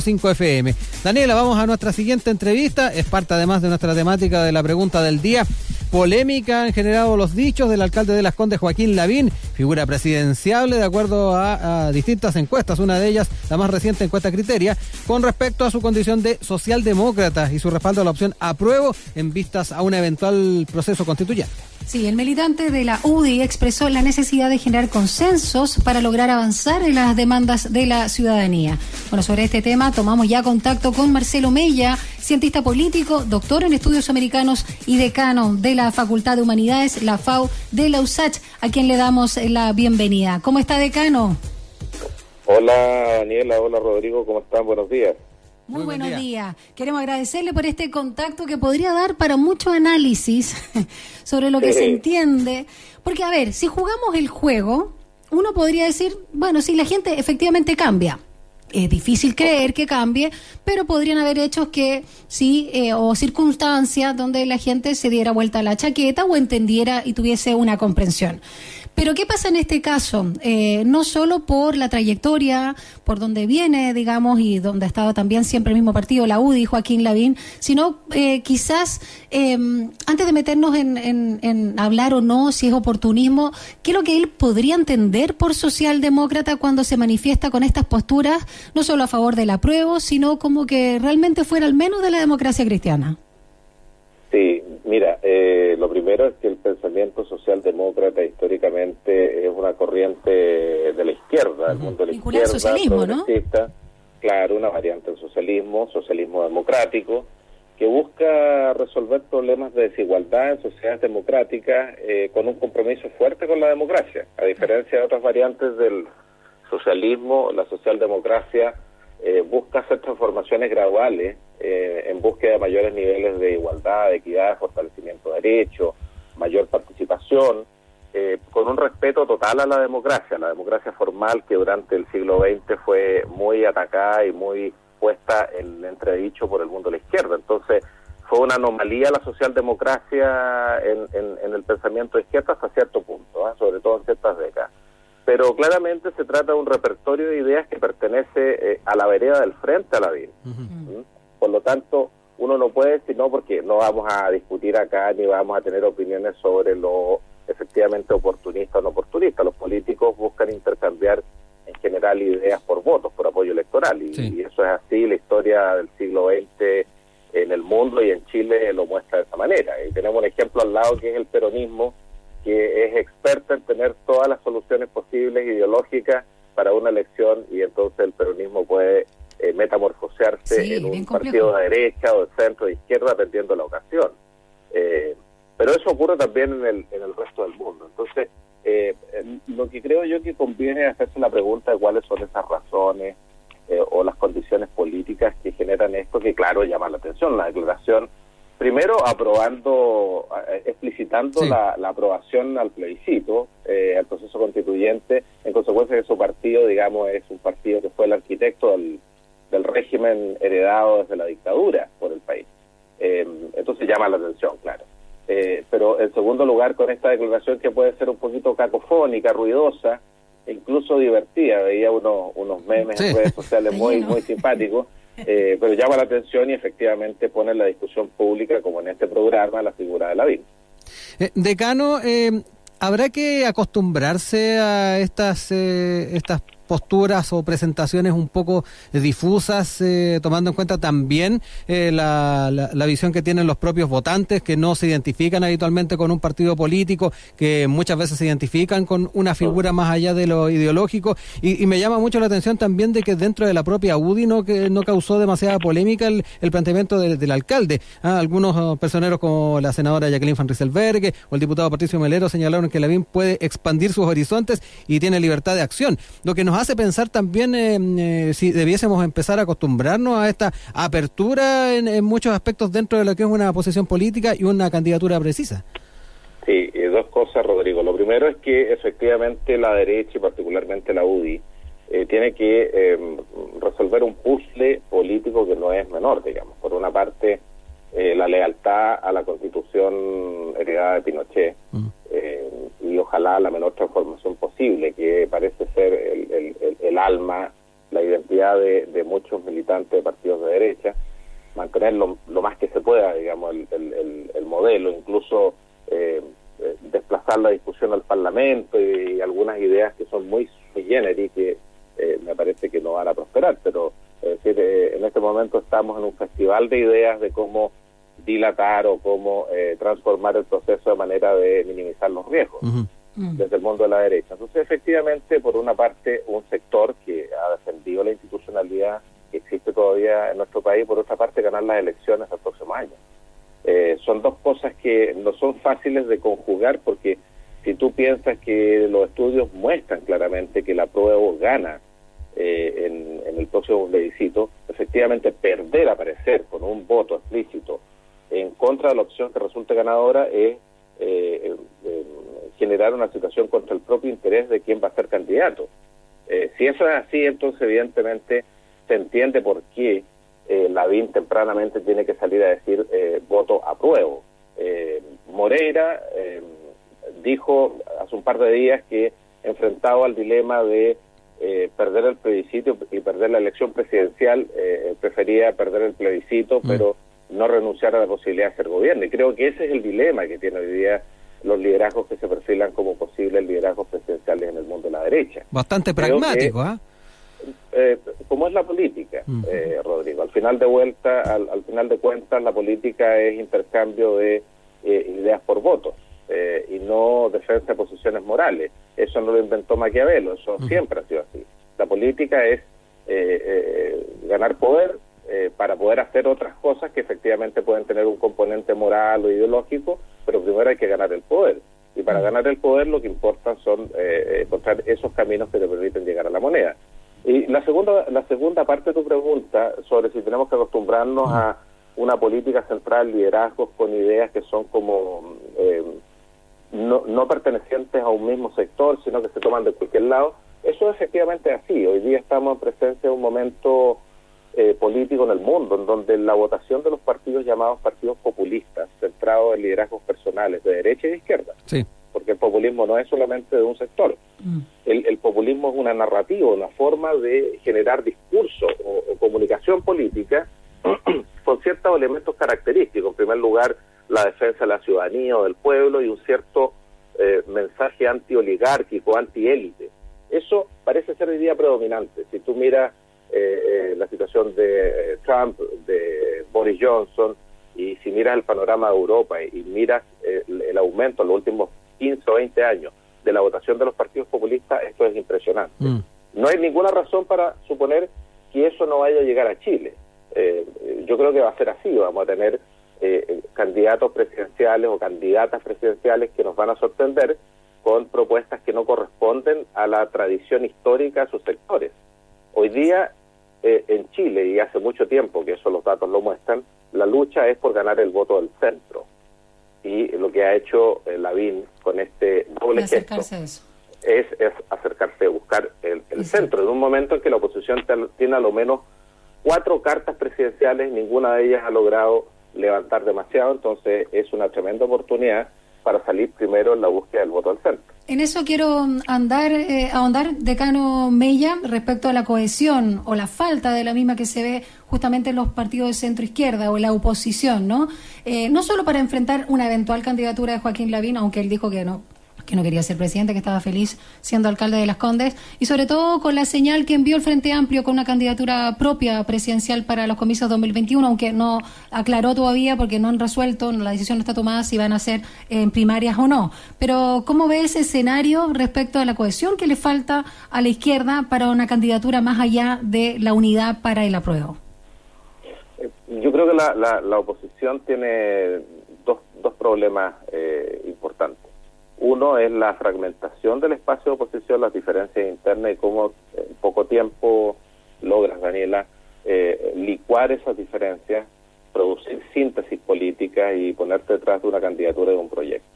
5 FM. Daniela, vamos a nuestra siguiente entrevista. Es parte además de nuestra temática de la pregunta del día. Polémica han generado los dichos del alcalde de Las Condes, Joaquín Lavín, figura presidenciable de acuerdo a, a, distintas encuestas, una de ellas la más reciente encuesta Criteria, con respecto a su condición de socialdemócrata y su respaldo a la opción apruebo en vistas a un eventual proceso constituyente. Sí, el militante de la UDI expresó la necesidad de generar consensos para lograr avanzar en las demandas de la ciudadanía. Bueno, sobre este tema tomamos ya contacto con Marcelo Mella, cientista político, doctor en estudios americanos y decano de la Facultad de Humanidades, la FAU de la USACH, a quien le damos la bienvenida. ¿Cómo está, decano? Hola, Daniela. Hola, Rodrigo. ¿Cómo están? Buenos días. Muy, Muy buenos días. Queremos agradecerle por este contacto que podría dar para mucho análisis sobre lo que sí. se entiende. Porque, a ver, si jugamos el juego, uno podría decir, bueno, sí, la gente efectivamente cambia. Es difícil creer que cambie, pero podrían haber hechos que sí, eh, o circunstancias donde la gente se diera vuelta a la chaqueta o entendiera y tuviese una comprensión. Pero ¿qué pasa en este caso? Eh, no solo por la trayectoria, por donde viene, digamos, y donde ha estado también siempre el mismo partido, la UDI, Joaquín Lavín, sino eh, quizás, eh, antes de meternos en, en, en, hablar o no, si es oportunismo, ¿qué es lo que él podría entender por socialdemócrata cuando se manifiesta con estas posturas, no solo a favor del apruebo, sino como que realmente fuera al menos de la democracia cristiana? Sí, eh, lo primero es que el pensamiento socialdemócrata históricamente es una corriente de la izquierda, el mundo de la izquierda, socialismo, ¿no? claro, una variante del socialismo, socialismo democrático, que busca resolver problemas de desigualdad en sociedades democráticas eh, con un compromiso fuerte con la democracia, a diferencia de otras variantes del socialismo, la socialdemocracia eh, busca hacer transformaciones graduales eh, en búsqueda de mayores niveles de igualdad, de equidad, fortalecimiento de derechos, mayor participación, eh, con un respeto total a la democracia, la democracia formal que durante el siglo XX fue muy atacada y muy puesta en entredicho por el mundo de la izquierda. Entonces, fue una anomalía la socialdemocracia en, en, en el pensamiento de izquierda hasta cierto punto, ¿eh? sobre todo en ciertas décadas pero claramente se trata de un repertorio de ideas que pertenece eh, a la vereda del frente a la vida. Uh -huh. ¿Mm? Por lo tanto, uno no puede decir no porque no vamos a discutir acá ni vamos a tener opiniones sobre lo efectivamente oportunista o no oportunista. Los políticos buscan intercambiar en general ideas por votos, por apoyo electoral y, sí. y eso es así, la historia del siglo XX en el mundo y en Chile lo muestra de esa manera. Y tenemos un ejemplo al lado que es el peronismo, que es experta en tener todas las soluciones posibles ideológicas para una elección y entonces el peronismo puede eh, metamorfosearse sí, en un partido de derecha o de centro, de izquierda, dependiendo de la ocasión. Eh, pero eso ocurre también en el, en el resto del mundo. Entonces, eh, lo que creo yo que conviene es hacerse la pregunta de cuáles son esas razones o las condiciones políticas que generan esto, que claro, llama la atención. La declaración primero aprobando, explicitando sí. la, la, aprobación al plebiscito, eh, al proceso constituyente, en consecuencia de que su partido, digamos, es un partido que fue el arquitecto del, del régimen heredado desde la dictadura por el país. Eh, entonces llama la atención, claro. Eh, pero en segundo lugar, con esta declaración que puede ser un poquito cacofónica, ruidosa, incluso divertida, veía unos, unos memes sí. en redes sociales muy, muy simpáticos, eh, pero llama la atención y efectivamente pone en la discusión pública, como en este programa, la figura de la BIM. Eh, decano, eh, ¿habrá que acostumbrarse a estas, eh, estas posturas o presentaciones un poco difusas, eh, tomando en cuenta también eh, la, la, la, visión que tienen los propios votantes, que no se identifican habitualmente con un partido político, que muchas veces se identifican con una figura más allá de lo ideológico. Y, me llama mucho la atención también de que dentro de la propia UDI no, que no causó demasiada polémica el, el planteamiento de, del alcalde. Ah, algunos uh, personeros como la senadora Jacqueline Van Rieselberghe o el diputado Patricio Melero señalaron que Lavín puede expandir sus horizontes y tiene libertad de acción. Lo que nos hace pensar también eh, eh, si debiésemos empezar a acostumbrarnos a esta apertura en, en, muchos aspectos dentro de lo que es una posición política y una candidatura precisa. Sí, eh, dos cosas, Rodrigo. Lo primero es que efectivamente la derecha y particularmente la UDI eh, tiene que resolver un puzzle político que no es menor, digamos. Por una parte, la lealtad a la constitución heredada de Pinochet. Mm y ojalá la menor transformación posible, que parece ser el, el, el, el alma, la, identidad de, muchos militantes de partidos de derecha, mantener lo, más que se pueda, digamos, el, modelo, incluso eh, eh, desplazar la discusión al Parlamento y, algunas ideas que son muy sui generis que eh, me parece que no van a prosperar, pero en este momento estamos en un festival de ideas de cómo dilatar o cómo transformar el proceso de manera de minimizar los riesgos. Mm. desde el mundo de la derecha. Entonces, efectivamente, por una parte, un sector que ha defendido la institucionalidad que existe todavía en nuestro país, por otra parte, ganar las elecciones el próximo año. Eh, son dos cosas que no son fáciles de conjugar porque si tú piensas que los estudios muestran claramente que la prueba gana eh, en, en, el próximo plebiscito, efectivamente perder aparecer con un voto explícito en contra de la opción que resulte ganadora es eh, eh, generar una situación contra el propio interés de quién va a ser candidato. Eh, si eso es así, entonces evidentemente se entiende por qué eh, Lavín tempranamente tiene que salir a decir eh, voto apruebo. Eh, Moreira dijo hace un par de días que enfrentado al dilema de perder el plebiscito y perder la elección presidencial, prefería perder el plebiscito, mm. pero no renunciar a la posibilidad de ser gobierno. Y creo que ese es el dilema que tiene hoy día los liderazgos que se perfilan como posibles liderazgos presidenciales en el mundo de la derecha. Bastante pragmático, ¿ah? ¿eh? como es la política, eh, Rodrigo. Al final de vuelta, al, final de cuentas, la política es intercambio de eh, ideas por votos eh, y no defensa de posiciones morales. Eso no lo inventó Maquiavelo, eso siempre ha sido así. La política es ganar poder eh, para poder hacer otras cosas que efectivamente pueden tener un componente moral o ideológico, pero primero hay que ganar el poder. Y para mm. ganar el poder lo que importa son eh, encontrar esos caminos que te permiten llegar a la moneda. Y la segunda, la segunda parte de tu pregunta sobre si tenemos que acostumbrarnos a una política central, liderazgos con ideas que son como eh, no, no pertenecientes a un mismo sector, sino que se toman de cualquier lado, eso es efectivamente así. Hoy día estamos en presencia de un momento eh, político en el mundo, en donde la votación de los partidos llamados partidos populistas, centrados en liderazgos personales de derecha y de izquierda, porque el populismo no es solamente de un sector, mm. el, populismo es una narrativa, una forma de generar discurso o, comunicación política con ciertos elementos característicos. En primer lugar, la defensa de la ciudadanía o del pueblo y un cierto eh, mensaje anti-oligárquico, anti-élite. Eso parece ser hoy día predominante. Si tú miras eh, eh, la situación de eh, Trump, de Boris Johnson, y si miras el panorama de Europa y, miras el, aumento en los últimos 15 o 20 años de la votación de los partidos populistas, esto es impresionante. Mm. No hay ninguna razón para suponer que eso no vaya a llegar a Chile. yo creo que va a ser así, vamos a tener candidatos presidenciales o candidatas presidenciales que nos van a sorprender con propuestas que no corresponden a la tradición histórica de sus sectores. Hoy día eh, en Chile, y hace mucho tiempo que eso los datos lo muestran, la lucha es por ganar el voto del centro. Y lo que ha hecho eh, Lavín con este doble gesto es, es, acercarse a buscar el, centro, en un momento en que la oposición tiene a lo menos cuatro cartas presidenciales, ninguna de ellas ha logrado levantar demasiado, entonces es una tremenda oportunidad para salir primero en la búsqueda del voto al centro. En eso quiero andar, eh, ahondar, decano Mella, respecto a la cohesión o la falta de la misma que se ve justamente en los partidos de centro izquierda o la oposición, ¿no? Eh, no solo para enfrentar una eventual candidatura de Joaquín Lavín, aunque él dijo que no, que no quería ser presidente, que estaba feliz siendo alcalde de Las Condes, y sobre todo con la señal que envió el Frente Amplio con una candidatura propia presidencial para los comicios 2021, aunque no aclaró todavía porque no han resuelto, la decisión no está tomada si van a ser en primarias o no. Pero ¿cómo ve ese escenario respecto a la cohesión que le falta a la izquierda para una candidatura más allá de la unidad para el apruebo? Yo creo que la, la, oposición tiene dos, dos problemas eh, importantes. Uno es la fragmentación del espacio de oposición, las diferencias internas y cómo en poco tiempo logras, Daniela, eh, licuar esas diferencias, producir síntesis política y ponerte detrás de una candidatura de un proyecto.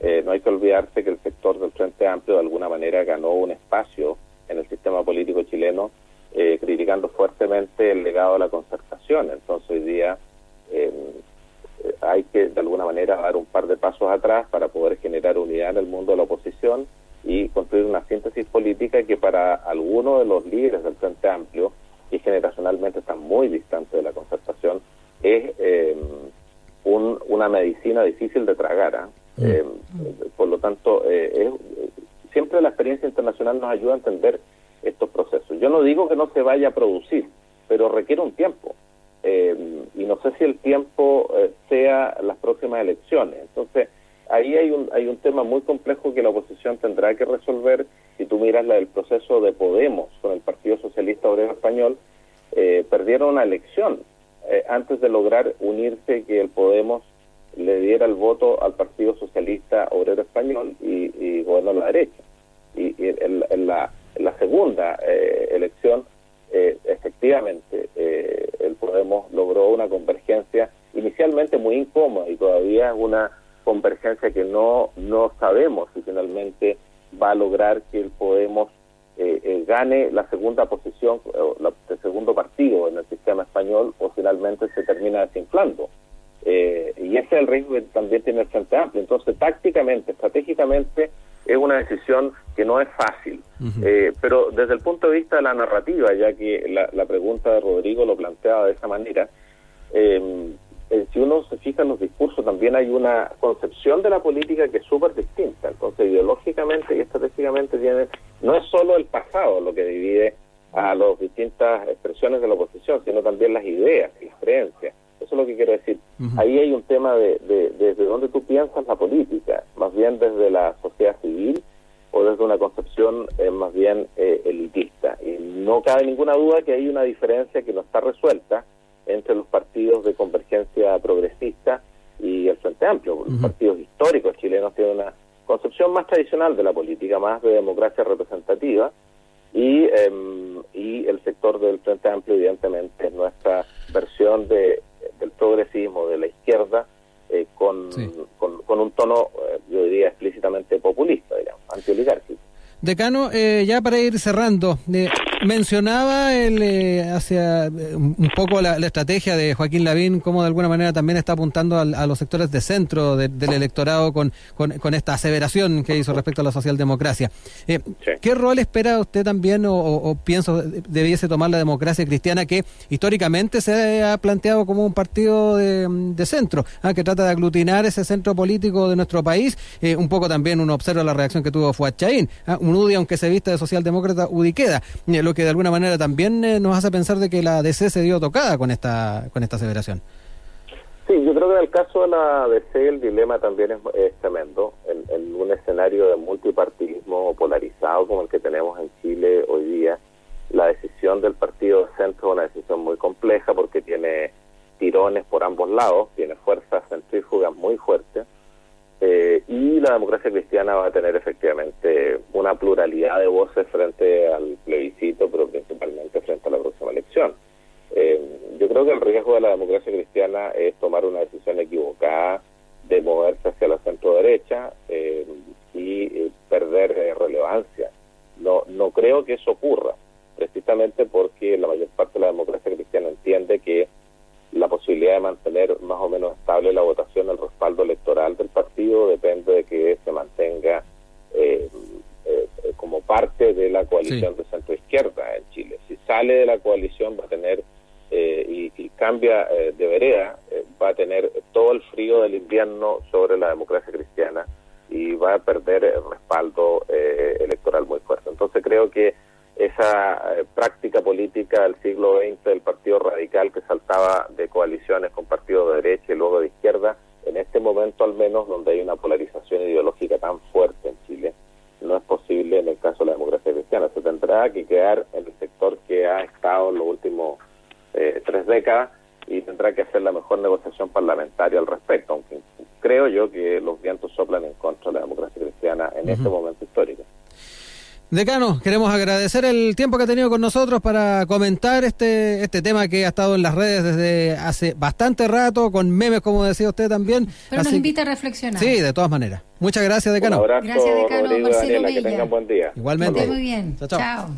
Eh, no hay que olvidarse que el sector del Frente Amplio de alguna manera ganó un espacio en el sistema político chileno eh, criticando fuertemente el legado de la concertación. Entonces hoy día hay que de alguna manera dar un par de pasos atrás para poder generar unidad en el mundo de la oposición y construir una síntesis política que para algunos de los líderes del Frente Amplio, que generacionalmente están muy distantes de la concertación, es eh, un, una medicina difícil de tragar. ¿ah? Mm. Eh, por lo tanto, eh, es, siempre la experiencia internacional nos ayuda a entender estos procesos. Yo no digo que no se vaya a producir, pero requiere un tiempo y no sé si el tiempo sea las próximas elecciones. Entonces, ahí hay un, hay un tema muy complejo que la oposición tendrá que resolver. Si tú miras la del proceso de Podemos con el Partido Socialista Obrero Español, perdieron una elección eh, antes de lograr unirse que el Podemos le diera el voto al Partido Socialista Obrero Español y, y gobernó la derecha. Y, en, la, segunda eh, elección, eh, efectivamente, el Podemos logró una convergencia inicialmente muy incómoda y todavía es una convergencia que no, no sabemos si finalmente va a lograr que el Podemos gane la segunda posición, el segundo partido en el sistema español o finalmente se termina desinflando. Eh, y ese es el riesgo que también tiene el Frente Amplio. Entonces, tácticamente, estratégicamente, es una decisión que no es fácil. Eh, pero desde el punto de vista de la narrativa, ya que la, la pregunta de Rodrigo lo planteaba de esa manera, eh, eh, si uno se fija en los discursos, también hay una concepción de la política que es súper distinta. Entonces, ideológicamente y estratégicamente tiene, no es solo el pasado lo que divide a las distintas expresiones de la oposición, sino también las ideas y las creencias. Eso es lo que quiero decir. Ahí hay un tema de, desde dónde tú piensas la política, más bien desde la sociedad civil o desde una concepción eh, más bien eh, elitista. Y no cabe ninguna duda que hay una diferencia que no está resuelta entre los partidos de convergencia progresista y el Frente Amplio. Los partidos históricos chilenos tienen una concepción más tradicional de la política, más de democracia representativa, y, em, y el sector del Frente Amplio, evidentemente, es nuestra versión de, del progresismo de la izquierda eh, con, con, un tono, eh, yo diría, explícitamente populista, digamos, antioligárquico. Decano, eh, ya para ir cerrando, eh, mencionaba el, eh, hacia un poco la, estrategia de Joaquín Lavín, cómo de alguna manera también está apuntando a los sectores de centro del electorado con, con, esta aseveración que hizo respecto a la socialdemocracia. ¿Qué rol espera usted también o, o, pienso debiese tomar la democracia cristiana que históricamente se ha planteado como un partido de, centro, ah, que trata de aglutinar ese centro político de nuestro país? un poco también uno observa la reacción que tuvo Fuad Chaín. Ah, un UDI, aunque se vista de socialdemócrata, UDI queda. Eh, que de alguna manera también eh, nos hace pensar de que la DC se dio tocada con esta, con esta aseveración. Sí, yo creo que en el caso de la DC el dilema también es, tremendo. En, un escenario de multipartidismo polarizado como el que tenemos en Chile hoy día, la decisión del partido centro es una decisión muy compleja porque tiene tirones por ambos lados, tiene fuerzas centrífugas muy fuertes eh, y la democracia cristiana va a tener efectivamente una pluralidad de voces frente al plebiscito, pero principalmente frente a la próxima elección. Eh, yo creo que el riesgo de la democracia cristiana es tomar una decisión equivocada de moverse hacia la centro derecha eh, y perder relevancia. No, no creo que eso ocurra, precisamente porque la mayor parte de la democracia cristiana entiende que la posibilidad de mantener más o menos estable la votación, el respaldo electoral del partido, depende de que se mantenga eh, eh, como parte de la coalición de centro izquierda en Chile. Si sale de la coalición va a tener eh, cambia de vereda, va a tener todo el frío del invierno sobre la democracia cristiana y va a perder el respaldo electoral muy fuerte. Entonces creo que esa eh, práctica política del siglo XX del Partido Radical que saltaba de coaliciones con partidos de derecha y luego de izquierda, en este momento al menos donde hay una polarización ideológica tan fuerte en Chile, no es posible en el caso de la democracia cristiana. Se tendrá que quedar en el sector que ha estado en los últimos eh, décadas y tendrá que hacer la mejor negociación parlamentaria al respecto, aunque creo yo que los vientos soplan en contra de la democracia cristiana en este momento histórico. Decano, queremos agradecer el tiempo que ha tenido con nosotros para comentar este, este tema que ha estado en las redes desde hace bastante rato, con memes, como decía usted también. Pero nos invita a reflexionar. Sí, de todas maneras. Muchas gracias, Decano. Un abrazo, gracias, Decano. Marcelo Daniela, que tengan buen día. Igualmente. Muy bien. chao. chao.